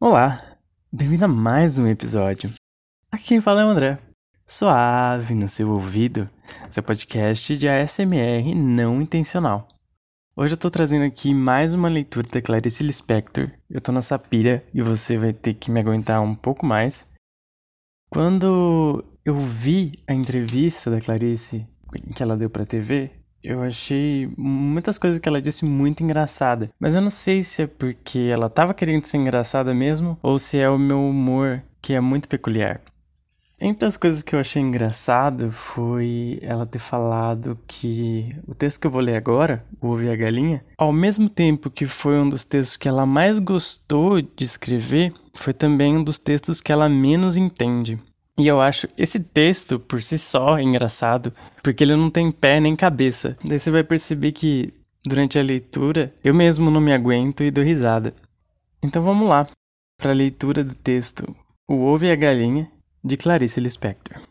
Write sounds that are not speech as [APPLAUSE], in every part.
Olá, bem-vindo a mais um episódio. Aqui quem fala é o André. Suave no seu ouvido, seu podcast de ASMR não intencional. Hoje eu tô trazendo aqui mais uma leitura da Clarice Lispector. Eu tô nessa pira e você vai ter que me aguentar um pouco mais. Quando eu vi a entrevista da Clarice que ela deu pra TV, eu achei muitas coisas que ela disse muito engraçada. Mas eu não sei se é porque ela tava querendo ser engraçada mesmo ou se é o meu humor que é muito peculiar. Entre as coisas que eu achei engraçado foi ela ter falado que o texto que eu vou ler agora, O Ovo e a Galinha, ao mesmo tempo que foi um dos textos que ela mais gostou de escrever, foi também um dos textos que ela menos entende. E eu acho esse texto por si só engraçado, porque ele não tem pé nem cabeça. Daí você vai perceber que durante a leitura eu mesmo não me aguento e dou risada. Então vamos lá para a leitura do texto O Ovo e a Galinha de Clarice Lispector.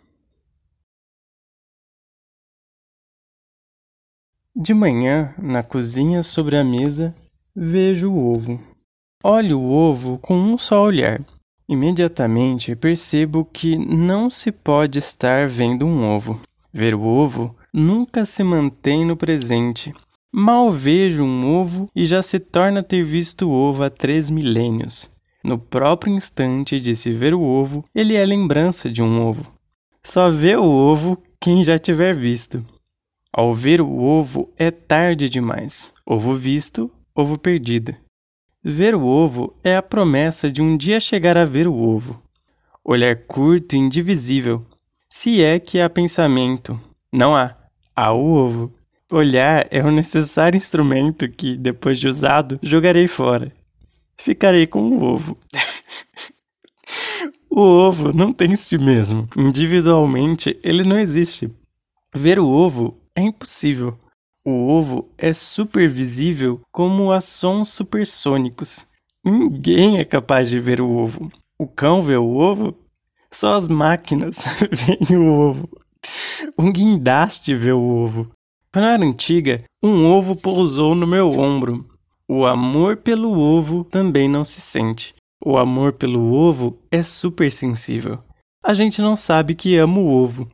De manhã, na cozinha sobre a mesa, vejo o ovo. Olho o ovo com um só olhar Imediatamente percebo que não se pode estar vendo um ovo. Ver o ovo nunca se mantém no presente. Mal vejo um ovo e já se torna ter visto o ovo há três milênios. No próprio instante de se ver o ovo, ele é lembrança de um ovo. Só vê o ovo quem já tiver visto. Ao ver o ovo é tarde demais. Ovo visto, ovo perdido. Ver o ovo é a promessa de um dia chegar a ver o ovo. Olhar curto e indivisível. Se é que há pensamento, não há. Há o ovo. Olhar é o necessário instrumento que, depois de usado, jogarei fora. Ficarei com o ovo. [LAUGHS] o ovo não tem si mesmo. Individualmente, ele não existe. Ver o ovo é impossível. O ovo é supervisível como a sons supersônicos. Ninguém é capaz de ver o ovo. O cão vê o ovo? Só as máquinas [LAUGHS] veem o ovo. Um guindaste vê o ovo. Quando eu era antiga, um ovo pousou no meu ombro. O amor pelo ovo também não se sente. O amor pelo ovo é supersensível. A gente não sabe que ama o ovo.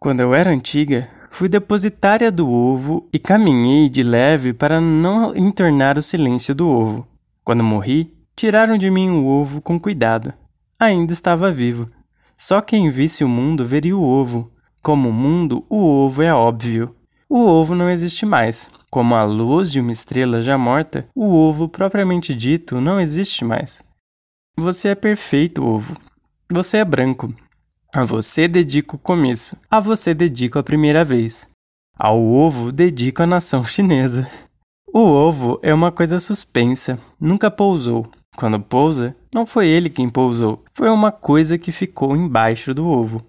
Quando eu era antiga, Fui depositária do ovo e caminhei de leve para não entornar o silêncio do ovo. Quando morri, tiraram de mim o ovo com cuidado. Ainda estava vivo. Só quem visse o mundo veria o ovo. Como o mundo, o ovo é óbvio. O ovo não existe mais. Como a luz de uma estrela já morta, o ovo propriamente dito não existe mais. Você é perfeito, ovo. Você é branco. A você dedico o começo, a você dedico a primeira vez. Ao ovo dedico a nação chinesa. O ovo é uma coisa suspensa, nunca pousou. Quando pousa, não foi ele quem pousou, foi uma coisa que ficou embaixo do ovo.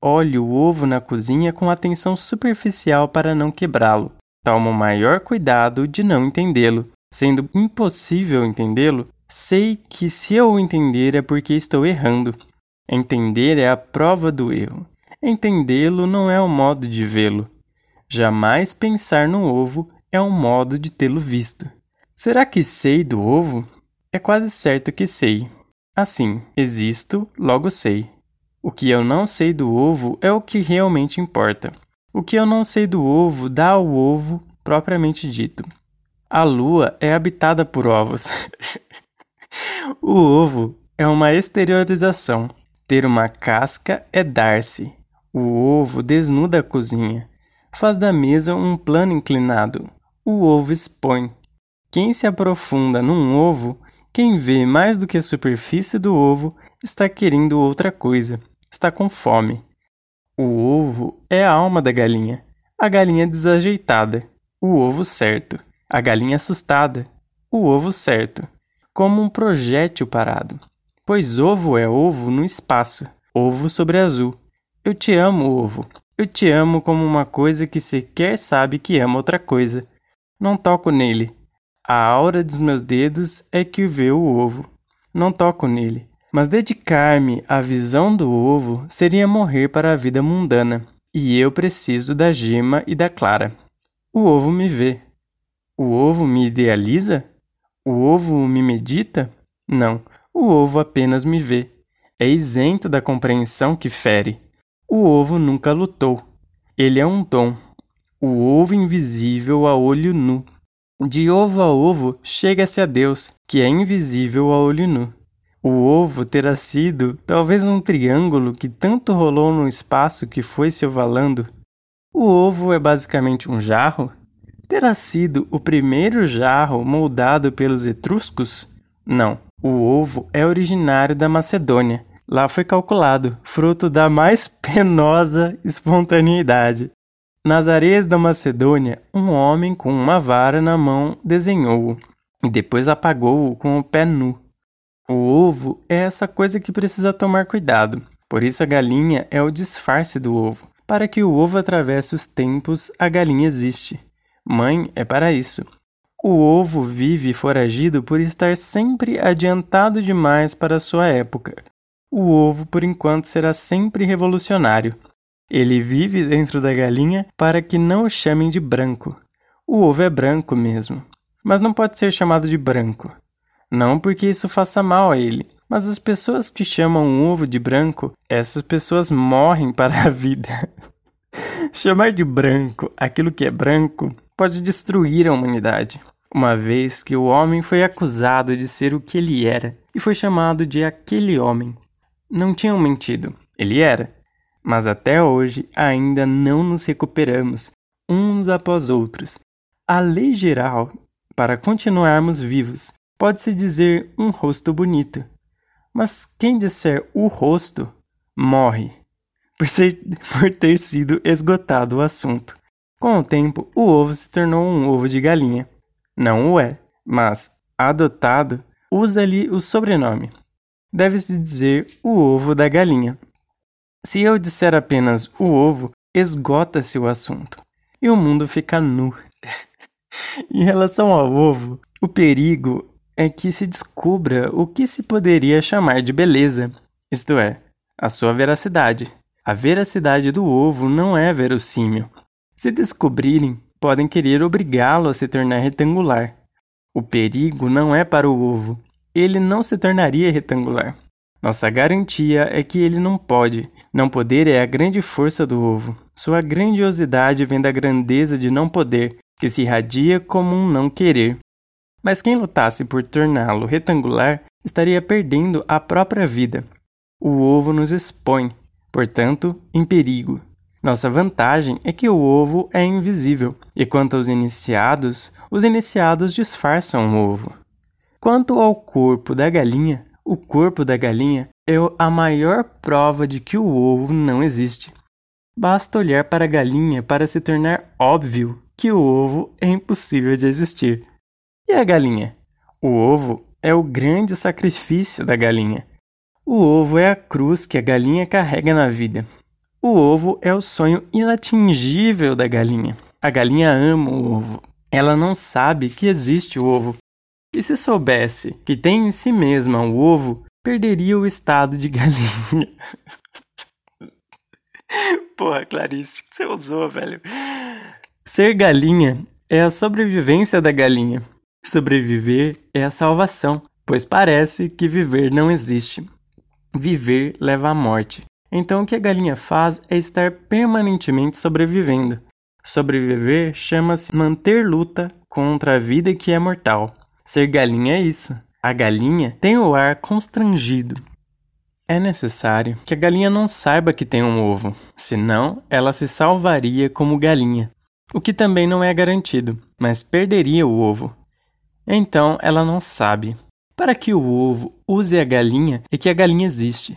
Olhe o ovo na cozinha com atenção superficial para não quebrá-lo. Toma o maior cuidado de não entendê-lo. Sendo impossível entendê-lo, sei que se eu o entender é porque estou errando. Entender é a prova do erro. Entendê-lo não é o modo de vê-lo. Jamais pensar no ovo é um modo de tê-lo visto. Será que sei do ovo? É quase certo que sei. Assim, existo, logo sei. O que eu não sei do ovo é o que realmente importa. O que eu não sei do ovo dá ao ovo propriamente dito. A lua é habitada por ovos. [LAUGHS] o ovo é uma exteriorização. Ter uma casca é dar-se. O ovo desnuda a cozinha. Faz da mesa um plano inclinado. O ovo expõe. Quem se aprofunda num ovo, quem vê mais do que a superfície do ovo, está querendo outra coisa, está com fome. O ovo é a alma da galinha. A galinha desajeitada, o ovo certo. A galinha assustada, o ovo certo. Como um projétil parado pois ovo é ovo no espaço, ovo sobre azul. Eu te amo, ovo. Eu te amo como uma coisa que sequer sabe que ama outra coisa. Não toco nele. A aura dos meus dedos é que vê o ovo. Não toco nele. Mas dedicar-me à visão do ovo seria morrer para a vida mundana. E eu preciso da gema e da clara. O ovo me vê. O ovo me idealiza? O ovo me medita? Não. O ovo apenas me vê. É isento da compreensão que fere. O ovo nunca lutou. Ele é um dom. O ovo invisível a olho nu. De ovo a ovo chega-se a Deus, que é invisível a olho nu. O ovo terá sido talvez um triângulo que tanto rolou no espaço que foi se ovalando. O ovo é basicamente um jarro? Terá sido o primeiro jarro moldado pelos etruscos? Não. O ovo é originário da Macedônia. Lá foi calculado, fruto da mais [LAUGHS] penosa espontaneidade. Nas areias da Macedônia, um homem com uma vara na mão desenhou-o e depois apagou-o com o pé nu. O ovo é essa coisa que precisa tomar cuidado. Por isso a galinha é o disfarce do ovo. Para que o ovo atravesse os tempos, a galinha existe. Mãe é para isso. O ovo vive foragido por estar sempre adiantado demais para sua época. O ovo, por enquanto, será sempre revolucionário. Ele vive dentro da galinha para que não o chamem de branco. O ovo é branco mesmo, mas não pode ser chamado de branco. Não porque isso faça mal a ele, mas as pessoas que chamam um ovo de branco, essas pessoas morrem para a vida. [LAUGHS] Chamar de branco aquilo que é branco pode destruir a humanidade. Uma vez que o homem foi acusado de ser o que ele era e foi chamado de aquele homem. Não tinham mentido, ele era. Mas até hoje ainda não nos recuperamos, uns após outros. A lei geral, para continuarmos vivos, pode-se dizer um rosto bonito. Mas quem disser o rosto, morre [LAUGHS] por, ser, por ter sido esgotado o assunto. Com o tempo, o ovo se tornou um ovo de galinha. Não o é, mas, adotado, usa-lhe o sobrenome. Deve-se dizer o ovo da galinha. Se eu disser apenas o ovo, esgota-se o assunto e o mundo fica nu. [LAUGHS] em relação ao ovo, o perigo é que se descubra o que se poderia chamar de beleza, isto é, a sua veracidade. A veracidade do ovo não é verossímil. Se descobrirem, podem querer obrigá-lo a se tornar retangular. O perigo não é para o ovo. Ele não se tornaria retangular. Nossa garantia é que ele não pode. Não poder é a grande força do ovo. Sua grandiosidade vem da grandeza de não poder, que se irradia como um não querer. Mas quem lutasse por torná-lo retangular estaria perdendo a própria vida. O ovo nos expõe, portanto, em perigo. Nossa vantagem é que o ovo é invisível, e quanto aos iniciados, os iniciados disfarçam o ovo. Quanto ao corpo da galinha, o corpo da galinha é a maior prova de que o ovo não existe. Basta olhar para a galinha para se tornar óbvio que o ovo é impossível de existir. E a galinha? O ovo é o grande sacrifício da galinha. O ovo é a cruz que a galinha carrega na vida. O ovo é o sonho inatingível da galinha. A galinha ama o ovo. Ela não sabe que existe o ovo. E se soubesse que tem em si mesma o ovo, perderia o estado de [LAUGHS] galinha. Porra, Clarice, que você usou, velho? Ser galinha é a sobrevivência da galinha. Sobreviver é a salvação, pois parece que viver não existe. Viver leva à morte. Então o que a galinha faz é estar permanentemente sobrevivendo. Sobreviver chama-se manter luta contra a vida que é mortal. Ser galinha é isso. A galinha tem o ar constrangido. É necessário que a galinha não saiba que tem um ovo, senão ela se salvaria como galinha, o que também não é garantido, mas perderia o ovo. Então ela não sabe, para que o ovo use a galinha e que a galinha existe.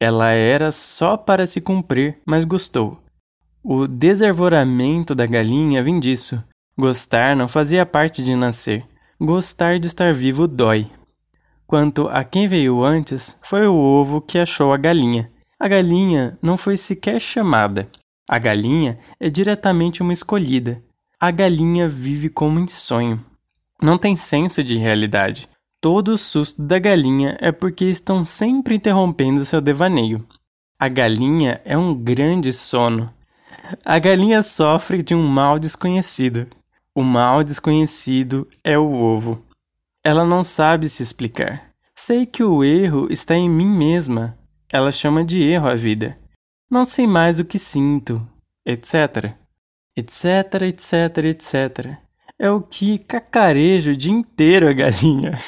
Ela era só para se cumprir, mas gostou. O desarvoramento da galinha vem disso. Gostar não fazia parte de nascer. Gostar de estar vivo dói. Quanto a quem veio antes, foi o ovo que achou a galinha. A galinha não foi sequer chamada. A galinha é diretamente uma escolhida. A galinha vive como em sonho. Não tem senso de realidade. Todo o susto da galinha é porque estão sempre interrompendo seu devaneio. A galinha é um grande sono. A galinha sofre de um mal desconhecido. O mal desconhecido é o ovo. Ela não sabe se explicar. Sei que o erro está em mim mesma. Ela chama de erro a vida. Não sei mais o que sinto, etc. Etc, etc, etc. É o que cacarejo o dia inteiro a galinha.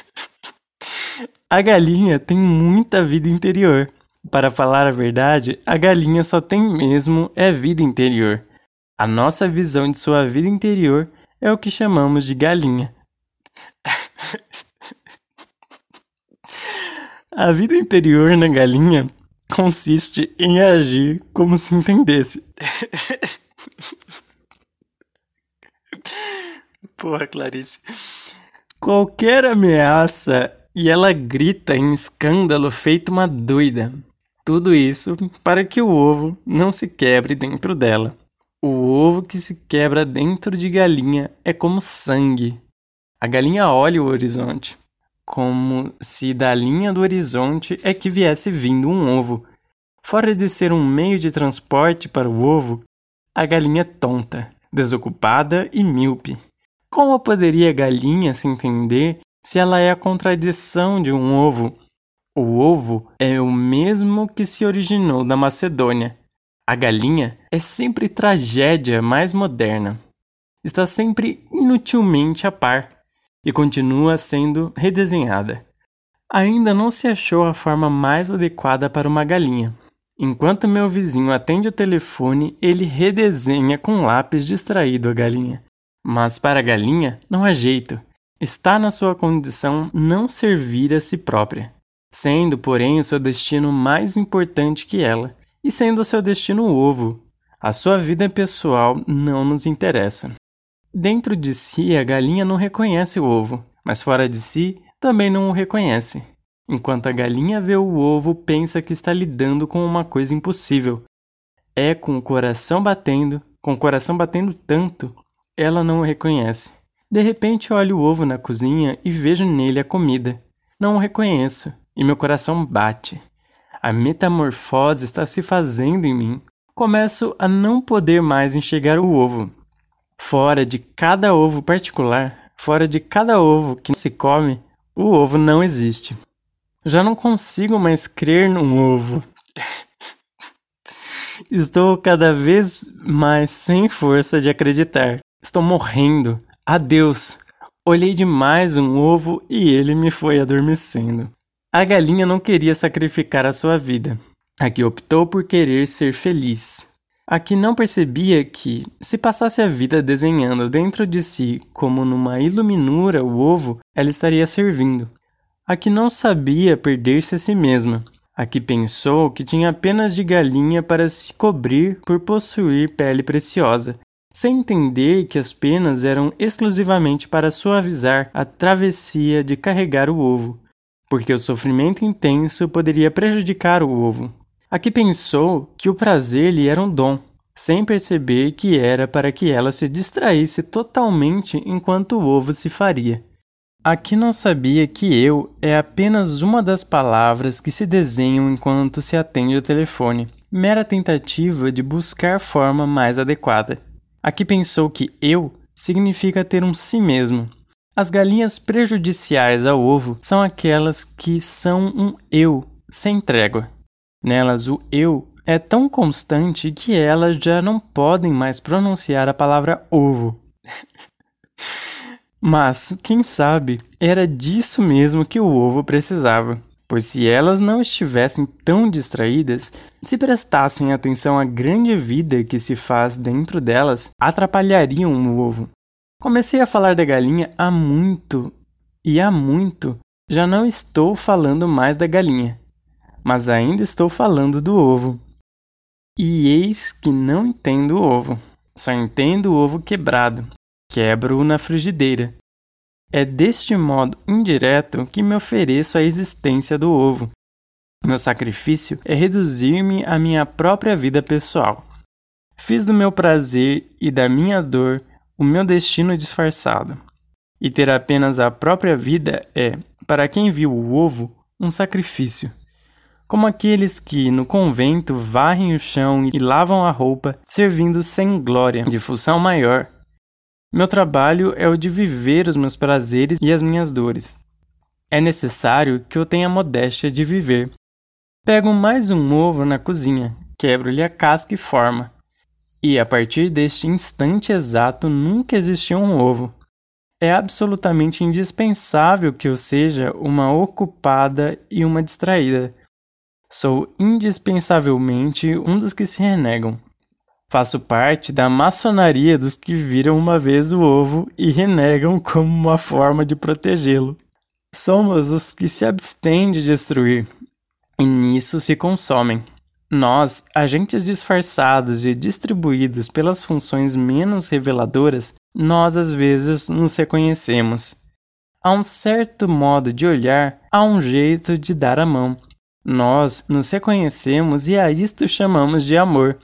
a galinha tem muita vida interior. Para falar a verdade, a galinha só tem mesmo é vida interior. A nossa visão de sua vida interior é o que chamamos de galinha. A vida interior na galinha consiste em agir como se entendesse. Porra, Clarice. Qualquer ameaça e ela grita em escândalo feito uma doida. Tudo isso para que o ovo não se quebre dentro dela. O ovo que se quebra dentro de galinha é como sangue. A galinha olha o horizonte como se da linha do horizonte é que viesse vindo um ovo. Fora de ser um meio de transporte para o ovo, a galinha é tonta, desocupada e míope. Como poderia a galinha se entender se ela é a contradição de um ovo? O ovo é o mesmo que se originou da Macedônia. A galinha é sempre tragédia mais moderna. Está sempre inutilmente a par e continua sendo redesenhada. Ainda não se achou a forma mais adequada para uma galinha. Enquanto meu vizinho atende o telefone, ele redesenha com lápis distraído a galinha. Mas para a galinha não há jeito. Está na sua condição não servir a si própria, sendo, porém, o seu destino mais importante que ela, e sendo o seu destino o ovo. A sua vida pessoal não nos interessa. Dentro de si, a galinha não reconhece o ovo, mas fora de si, também não o reconhece. Enquanto a galinha vê o ovo, pensa que está lidando com uma coisa impossível. É com o coração batendo, com o coração batendo tanto, ela não o reconhece. De repente olho o ovo na cozinha e vejo nele a comida. Não o reconheço e meu coração bate. A metamorfose está se fazendo em mim. Começo a não poder mais enxergar o ovo. Fora de cada ovo particular, fora de cada ovo que se come, o ovo não existe. Já não consigo mais crer num ovo. [LAUGHS] Estou cada vez mais sem força de acreditar. Estou morrendo. Adeus. Olhei demais um ovo e ele me foi adormecendo. A galinha não queria sacrificar a sua vida. A que optou por querer ser feliz. A que não percebia que, se passasse a vida desenhando dentro de si como numa iluminura o ovo, ela estaria servindo. A que não sabia perder-se a si mesma. A que pensou que tinha apenas de galinha para se cobrir por possuir pele preciosa, sem entender que as penas eram exclusivamente para suavizar a travessia de carregar o ovo, porque o sofrimento intenso poderia prejudicar o ovo. Aqui pensou que o prazer lhe era um dom, sem perceber que era para que ela se distraísse totalmente enquanto o ovo se faria. Aqui não sabia que eu é apenas uma das palavras que se desenham enquanto se atende o telefone, mera tentativa de buscar forma mais adequada. Aqui pensou que eu significa ter um si mesmo. As galinhas prejudiciais ao ovo são aquelas que são um eu sem trégua. Nelas, o eu é tão constante que elas já não podem mais pronunciar a palavra ovo. [LAUGHS] Mas, quem sabe, era disso mesmo que o ovo precisava. Pois se elas não estivessem tão distraídas, se prestassem atenção à grande vida que se faz dentro delas, atrapalhariam o ovo. Comecei a falar da galinha há muito, e há muito já não estou falando mais da galinha mas ainda estou falando do ovo. E eis que não entendo o ovo, só entendo o ovo quebrado, quebro-o na frigideira. É deste modo indireto que me ofereço a existência do ovo. Meu sacrifício é reduzir-me à minha própria vida pessoal. Fiz do meu prazer e da minha dor o meu destino disfarçado. E ter apenas a própria vida é, para quem viu o ovo, um sacrifício como aqueles que no convento varrem o chão e lavam a roupa, servindo sem glória, de função maior. Meu trabalho é o de viver os meus prazeres e as minhas dores. É necessário que eu tenha a modéstia de viver. Pego mais um ovo na cozinha, quebro-lhe a casca e forma. E a partir deste instante exato nunca existiu um ovo. É absolutamente indispensável que eu seja uma ocupada e uma distraída. Sou indispensavelmente um dos que se renegam. Faço parte da maçonaria dos que viram uma vez o ovo e renegam como uma forma de protegê-lo. Somos os que se abstêm de destruir, e nisso se consomem. Nós, agentes disfarçados e distribuídos pelas funções menos reveladoras, nós às vezes nos reconhecemos. Há um certo modo de olhar, há um jeito de dar a mão. Nós nos reconhecemos e a isto chamamos de amor.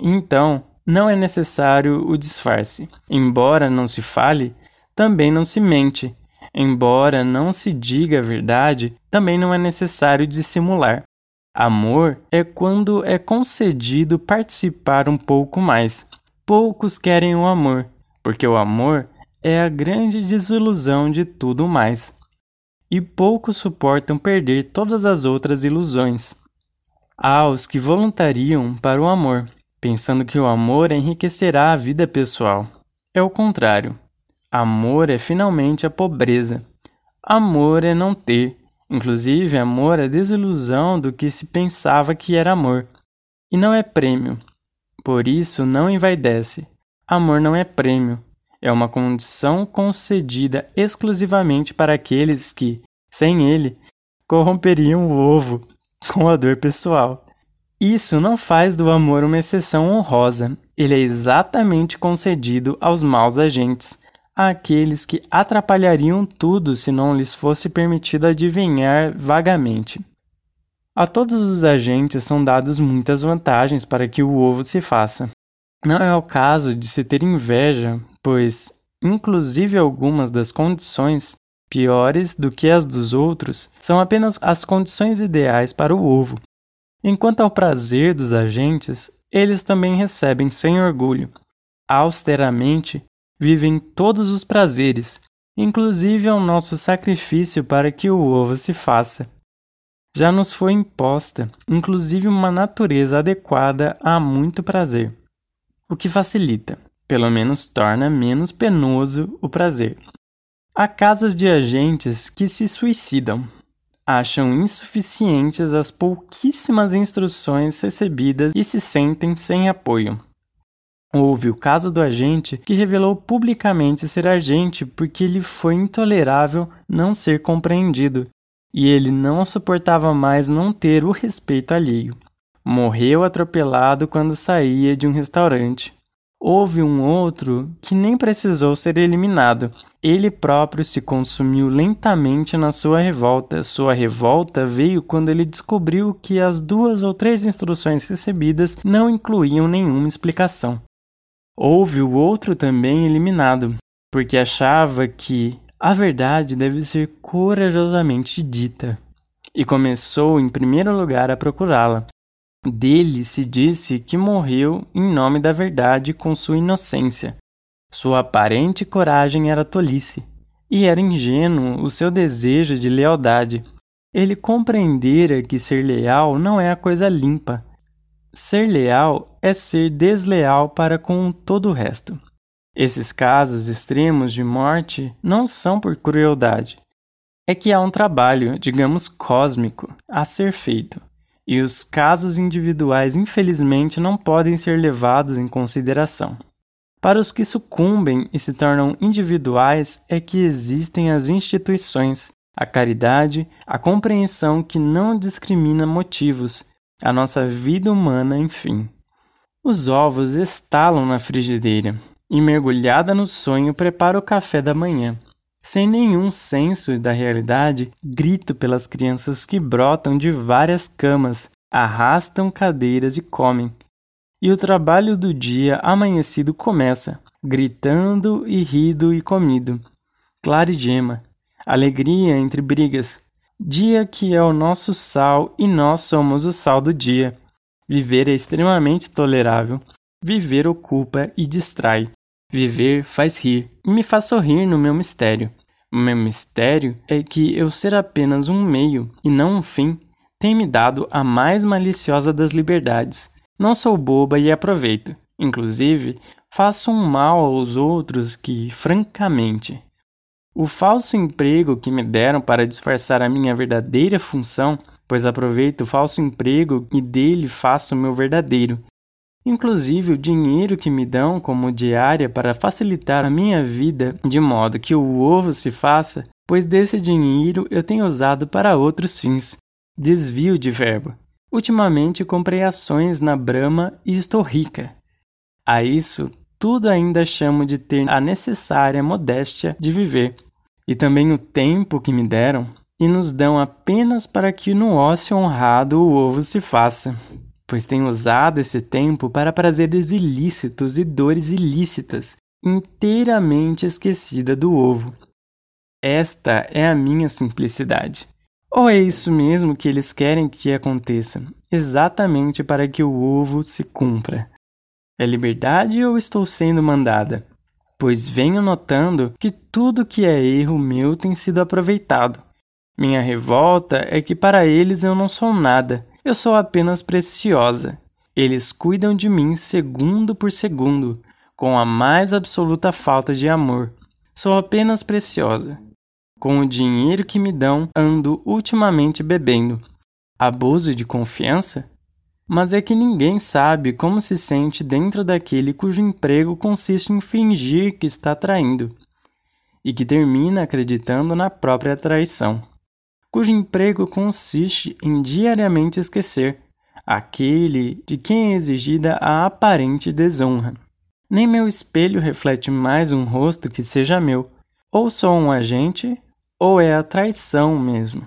Então, não é necessário o disfarce. Embora não se fale, também não se mente. Embora não se diga a verdade, também não é necessário dissimular. Amor é quando é concedido participar um pouco mais. Poucos querem o amor, porque o amor é a grande desilusão de tudo mais. E poucos suportam perder todas as outras ilusões. Há os que voluntariam para o amor, pensando que o amor enriquecerá a vida pessoal. É o contrário. Amor é finalmente a pobreza. Amor é não ter. Inclusive, amor é desilusão do que se pensava que era amor. E não é prêmio. Por isso, não envaidece. Amor não é prêmio. É uma condição concedida exclusivamente para aqueles que, sem ele, corromperiam o ovo com a dor pessoal. Isso não faz do amor uma exceção honrosa. Ele é exatamente concedido aos maus agentes, àqueles que atrapalhariam tudo se não lhes fosse permitido adivinhar vagamente. A todos os agentes são dados muitas vantagens para que o ovo se faça. Não é o caso de se ter inveja, pois, inclusive algumas das condições, piores do que as dos outros, são apenas as condições ideais para o ovo, Enquanto ao prazer dos agentes, eles também recebem sem orgulho. Austeramente, vivem todos os prazeres, inclusive ao nosso sacrifício para que o ovo se faça. Já nos foi imposta, inclusive, uma natureza adequada a muito prazer, o que facilita, pelo menos torna menos penoso o prazer. Há casos de agentes que se suicidam, acham insuficientes as pouquíssimas instruções recebidas e se sentem sem apoio. Houve o caso do agente que revelou publicamente ser agente porque lhe foi intolerável não ser compreendido e ele não suportava mais não ter o respeito alheio. Morreu atropelado quando saía de um restaurante. Houve um outro que nem precisou ser eliminado. Ele próprio se consumiu lentamente na sua revolta. Sua revolta veio quando ele descobriu que as duas ou três instruções recebidas não incluíam nenhuma explicação. Houve o outro também eliminado, porque achava que a verdade deve ser corajosamente dita. E começou, em primeiro lugar, a procurá-la. Dele se disse que morreu em nome da verdade com sua inocência. Sua aparente coragem era tolice, e era ingênuo o seu desejo de lealdade. Ele compreendera que ser leal não é a coisa limpa. Ser leal é ser desleal para com todo o resto. Esses casos extremos de morte não são por crueldade. É que há um trabalho, digamos cósmico, a ser feito e os casos individuais, infelizmente, não podem ser levados em consideração. Para os que sucumbem e se tornam individuais, é que existem as instituições, a caridade, a compreensão que não discrimina motivos, a nossa vida humana, enfim. Os ovos estalam na frigideira e, mergulhada no sonho, prepara o café da manhã. Sem nenhum senso da realidade, grito pelas crianças que brotam de várias camas, arrastam cadeiras e comem. E o trabalho do dia amanhecido começa, gritando e rido e comido. Clara e gema, alegria entre brigas, dia que é o nosso sal e nós somos o sal do dia. Viver é extremamente tolerável. Viver ocupa e distrai. Viver faz rir e me faz sorrir no meu mistério. O meu mistério é que eu ser apenas um meio e não um fim tem me dado a mais maliciosa das liberdades. Não sou boba e aproveito. Inclusive, faço um mal aos outros que, francamente, o falso emprego que me deram para disfarçar a minha verdadeira função, pois aproveito o falso emprego e dele faço o meu verdadeiro. Inclusive, o dinheiro que me dão como diária para facilitar a minha vida, de modo que o ovo se faça, pois desse dinheiro eu tenho usado para outros fins. Desvio de verbo. Ultimamente comprei ações na Brahma e estou rica. A isso, tudo ainda chamo de ter a necessária modéstia de viver, e também o tempo que me deram, e nos dão apenas para que no ócio honrado o ovo se faça, pois tenho usado esse tempo para prazeres ilícitos e dores ilícitas, inteiramente esquecida do ovo. Esta é a minha simplicidade. Ou é isso mesmo que eles querem que aconteça, exatamente para que o ovo se cumpra? É liberdade ou estou sendo mandada? Pois venho notando que tudo que é erro meu tem sido aproveitado. Minha revolta é que para eles eu não sou nada, eu sou apenas preciosa. Eles cuidam de mim segundo por segundo, com a mais absoluta falta de amor. Sou apenas preciosa. Com o dinheiro que me dão, ando ultimamente bebendo. Abuso de confiança? Mas é que ninguém sabe como se sente dentro daquele cujo emprego consiste em fingir que está traindo e que termina acreditando na própria traição, cujo emprego consiste em diariamente esquecer aquele de quem é exigida a aparente desonra. Nem meu espelho reflete mais um rosto que seja meu, ou sou um agente ou é a traição mesmo.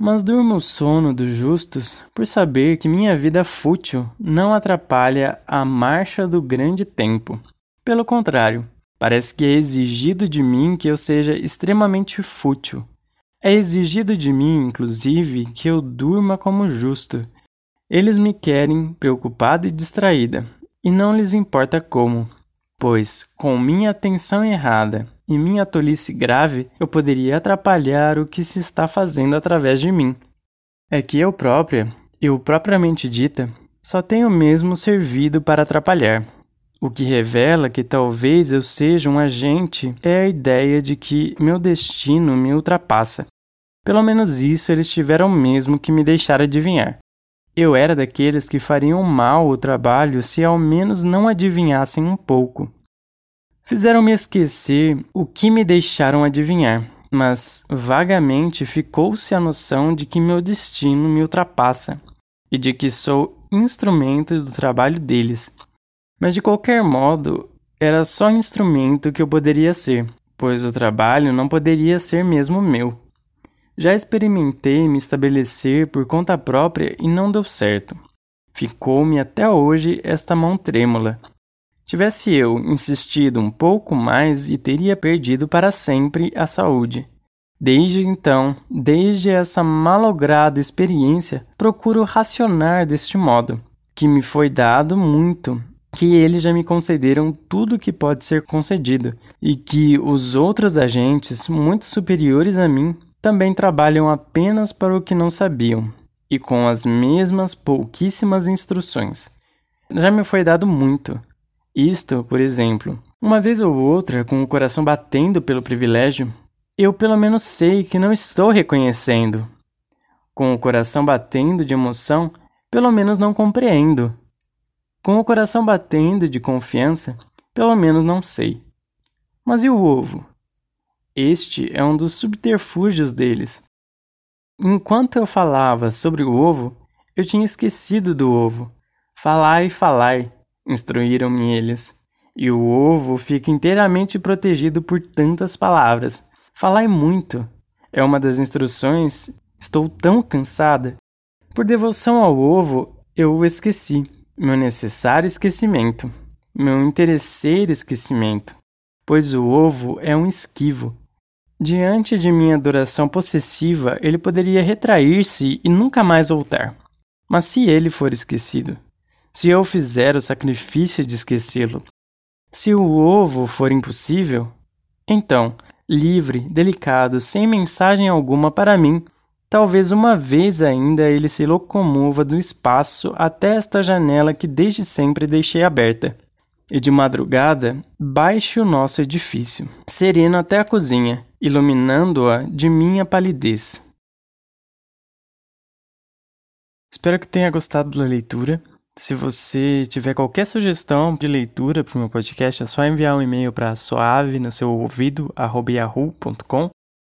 Mas durmo o sono dos justos por saber que minha vida fútil não atrapalha a marcha do grande tempo. Pelo contrário, parece que é exigido de mim que eu seja extremamente fútil. É exigido de mim, inclusive, que eu durma como justo. Eles me querem preocupada e distraída, e não lhes importa como, pois, com minha atenção errada e minha tolice grave, eu poderia atrapalhar o que se está fazendo através de mim. É que eu própria, eu propriamente dita, só tenho mesmo servido para atrapalhar. O que revela que talvez eu seja um agente é a ideia de que meu destino me ultrapassa. Pelo menos isso eles tiveram mesmo que me deixar adivinhar. Eu era daqueles que fariam mal o trabalho se ao menos não adivinhassem um pouco. Fizeram-me esquecer o que me deixaram adivinhar, mas vagamente ficou-se a noção de que meu destino me ultrapassa e de que sou instrumento do trabalho deles. Mas de qualquer modo, era só instrumento que eu poderia ser, pois o trabalho não poderia ser mesmo meu. Já experimentei me estabelecer por conta própria e não deu certo. Ficou-me até hoje esta mão trêmula, Tivesse eu insistido um pouco mais e teria perdido para sempre a saúde. Desde então, desde essa malograda experiência, procuro racionar deste modo, que me foi dado muito, que eles já me concederam tudo que pode ser concedido, e que os outros agentes, muito superiores a mim, também trabalham apenas para o que não sabiam, e com as mesmas pouquíssimas instruções. Já me foi dado muito, isto, por exemplo, uma vez ou outra, com o coração batendo pelo privilégio, eu pelo menos sei que não estou reconhecendo. Com o coração batendo de emoção, pelo menos não compreendo. Com o coração batendo de confiança, pelo menos não sei. Mas e o ovo? Este é um dos subterfúgios deles. Enquanto eu falava sobre o ovo, eu tinha esquecido do ovo. Falai, falai, instruíram-me eles. E o ovo fica inteiramente protegido por tantas palavras. Falai muito. É uma das instruções. Estou tão cansada. Por devoção ao ovo, eu o esqueci. Meu necessário esquecimento. Meu interesseiro esquecimento. Pois o ovo é um esquivo. Diante de minha adoração possessiva, ele poderia retrair-se e nunca mais voltar. Mas se ele for esquecido, se eu fizer o sacrifício de esquecê-lo. Se o ovo for impossível, então, livre, delicado, sem mensagem alguma para mim, talvez uma vez ainda ele se locomova do espaço até esta janela que desde sempre deixei aberta. E de madrugada, baixe o nosso edifício, sereno até a cozinha, iluminando-a de minha palidez. Espero que tenha gostado da leitura. Se você tiver qualquer sugestão de leitura para o meu podcast, é só enviar um e-mail para soave no seu ouvido, yahoo.com,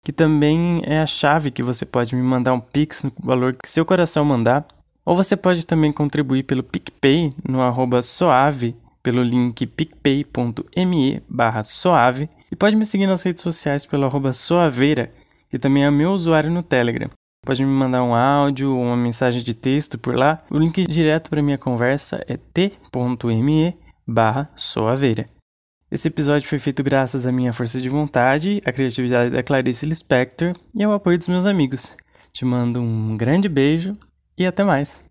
que também é a chave que você pode me mandar um pix no valor que seu coração mandar. Ou você pode também contribuir pelo PicPay no arroba soave, pelo link picpay.me barra. E pode me seguir nas redes sociais pelo arroba soaveira, que também é meu usuário no Telegram. Pode me mandar um áudio ou uma mensagem de texto por lá. O link direto para minha conversa é t.me barra. Esse episódio foi feito graças à minha força de vontade, à criatividade da Clarice Lispector e ao apoio dos meus amigos. Te mando um grande beijo e até mais!